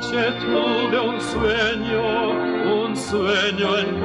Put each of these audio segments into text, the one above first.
Noche tuve un sueño, un sueño encantador.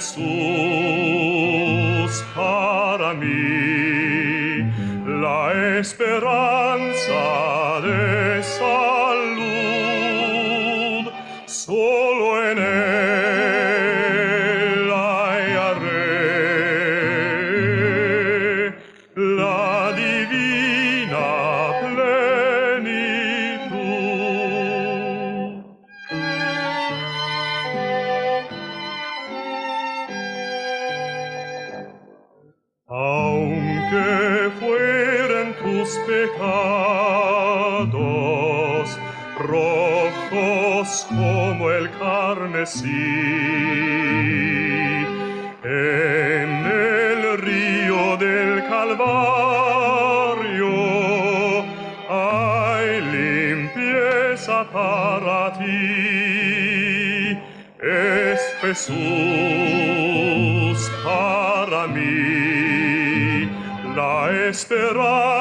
Jesús para mí la esperanza. amanecí en el río del Calvario. Hay limpieza para ti, es Jesús para mí la esperanza.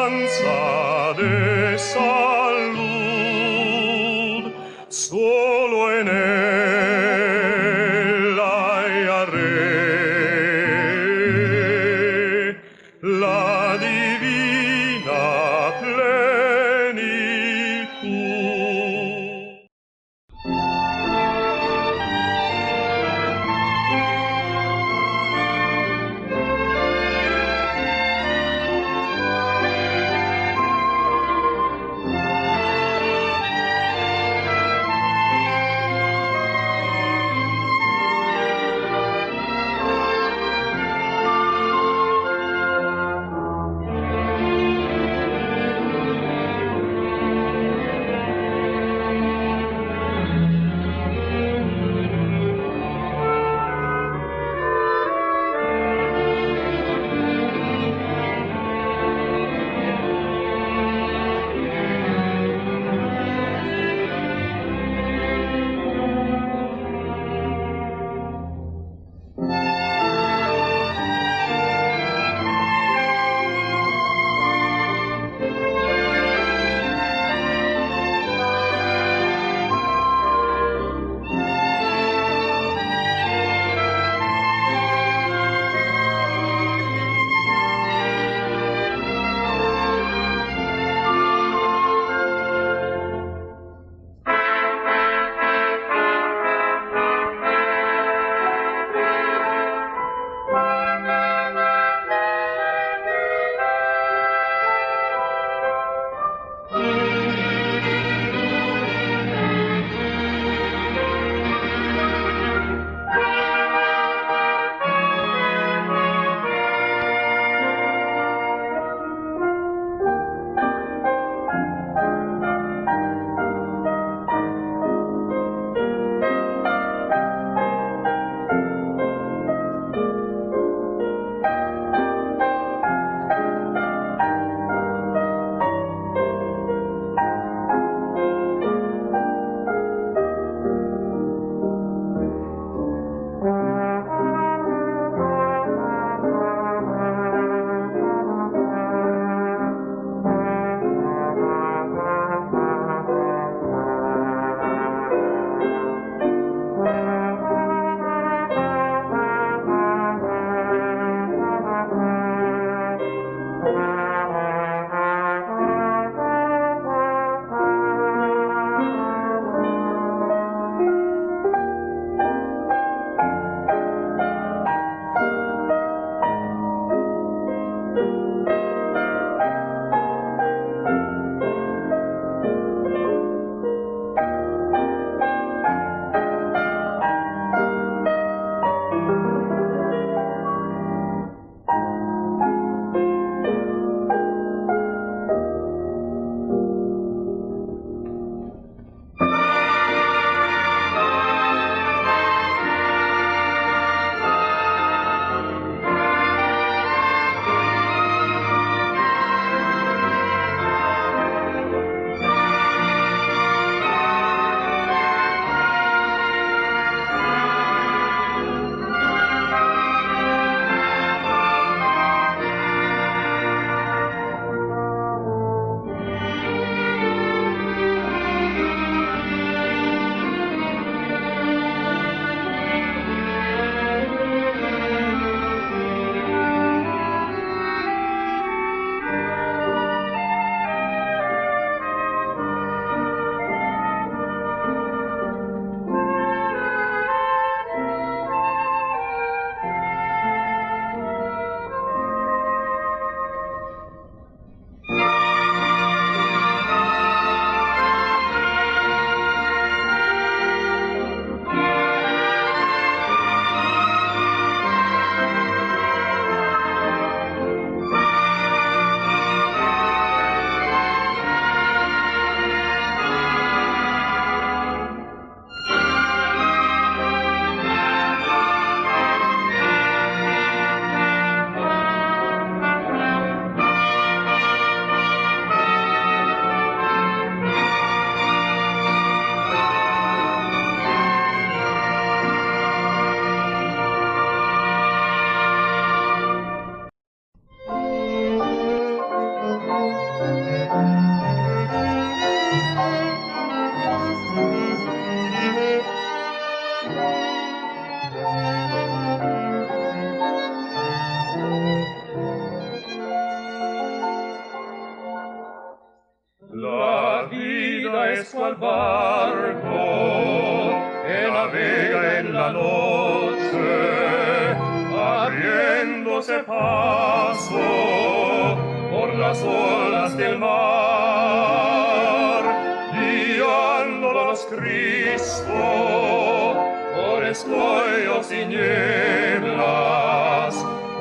Patres Tuos in Himmlas,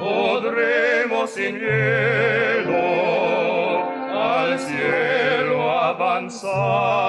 Odremos in Hielo, al Cielo avanzar.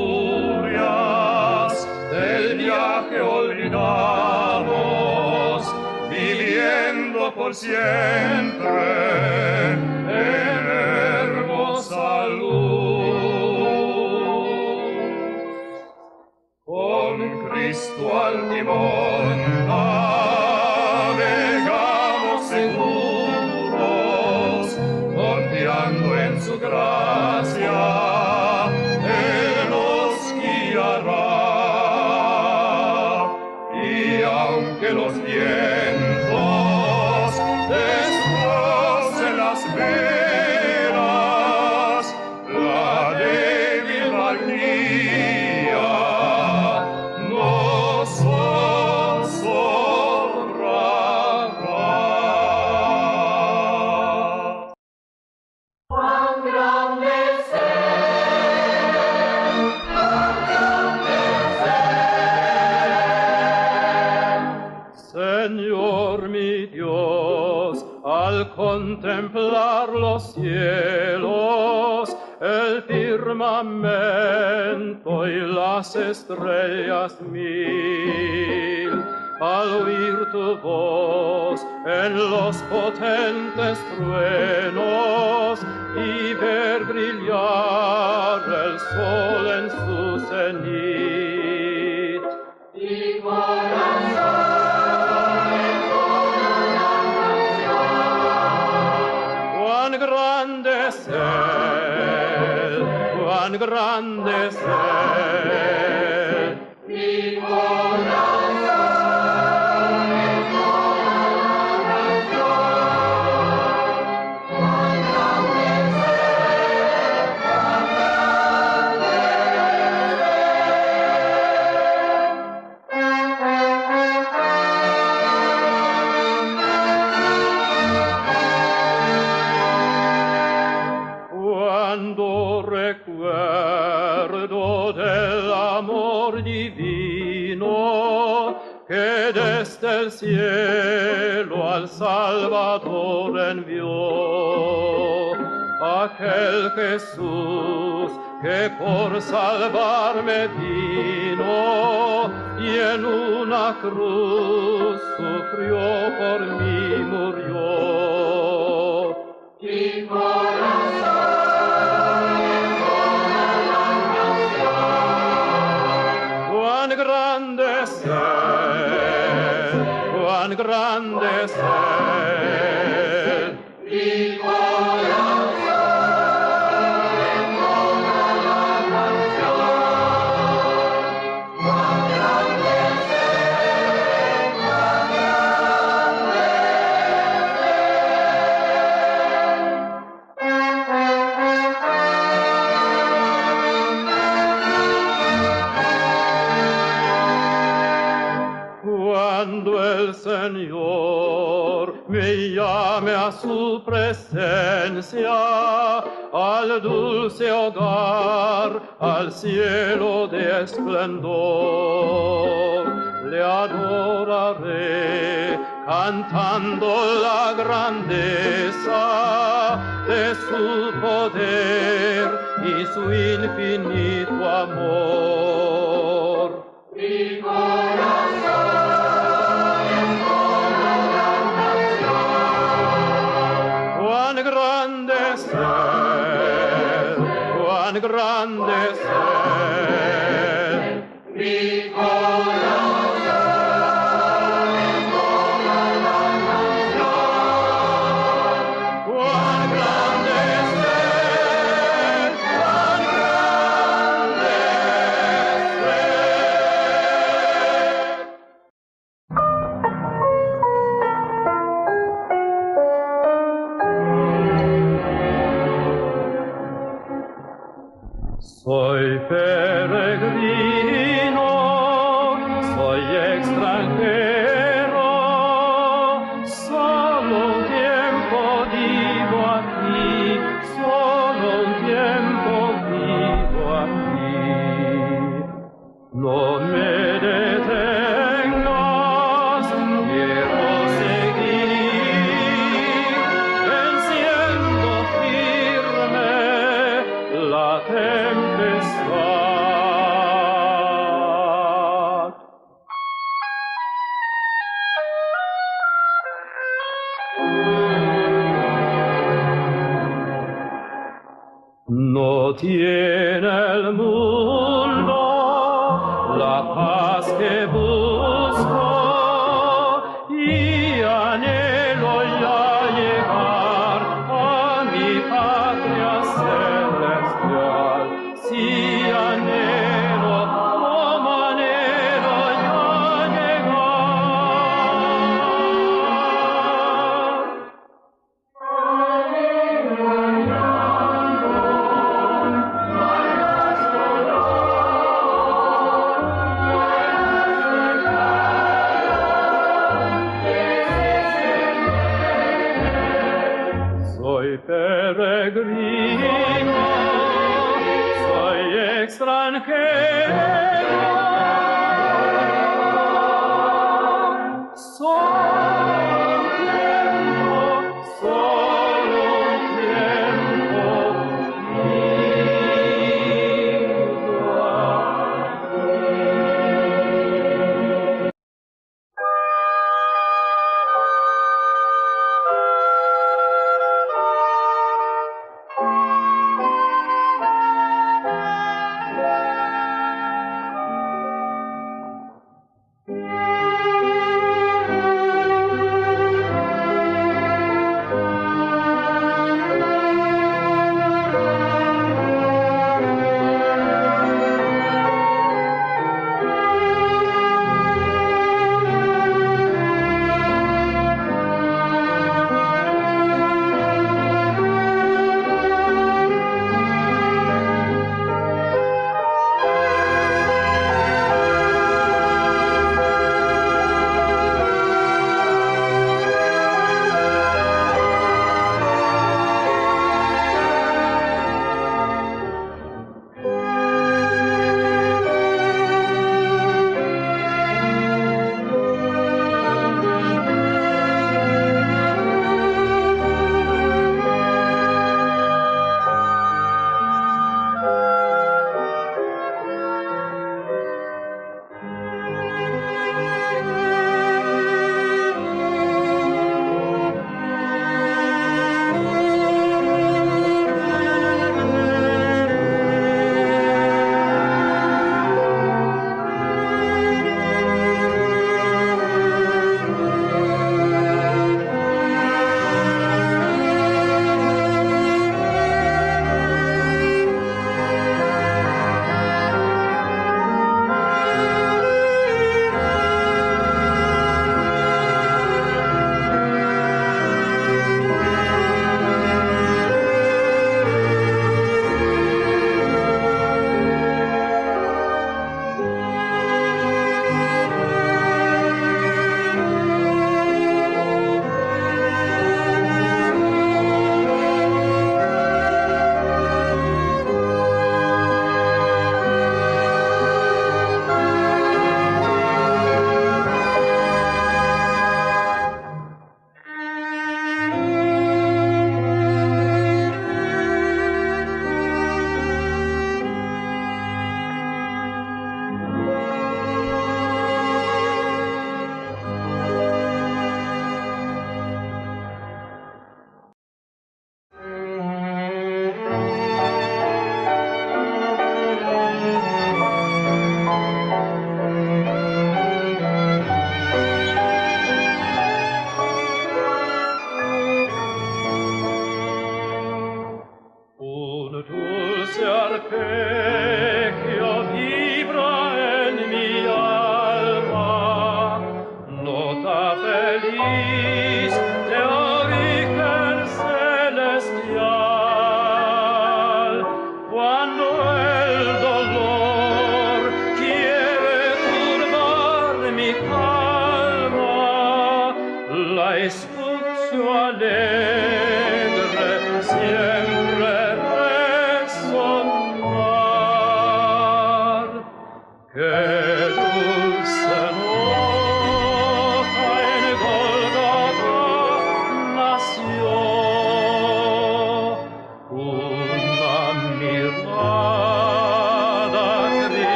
por cien. salvarme me llame a su presencia, al dulce hogar, al cielo de esplendor. Le adoraré cantando la grandeza de su poder y su infinito Soy peregrino, soy extranjero.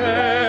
care.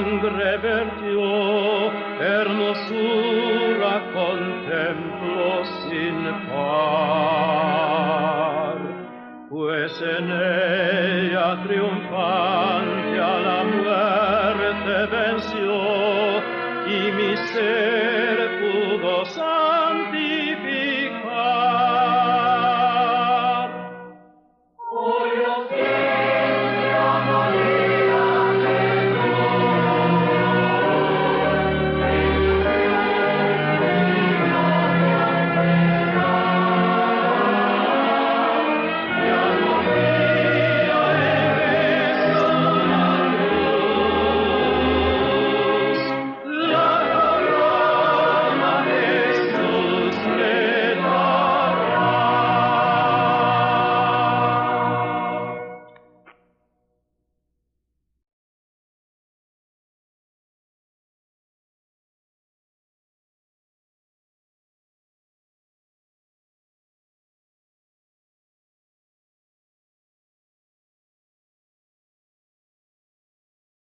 Sangre vertió, hermosura contemplo sin par. Pues en ella triunfante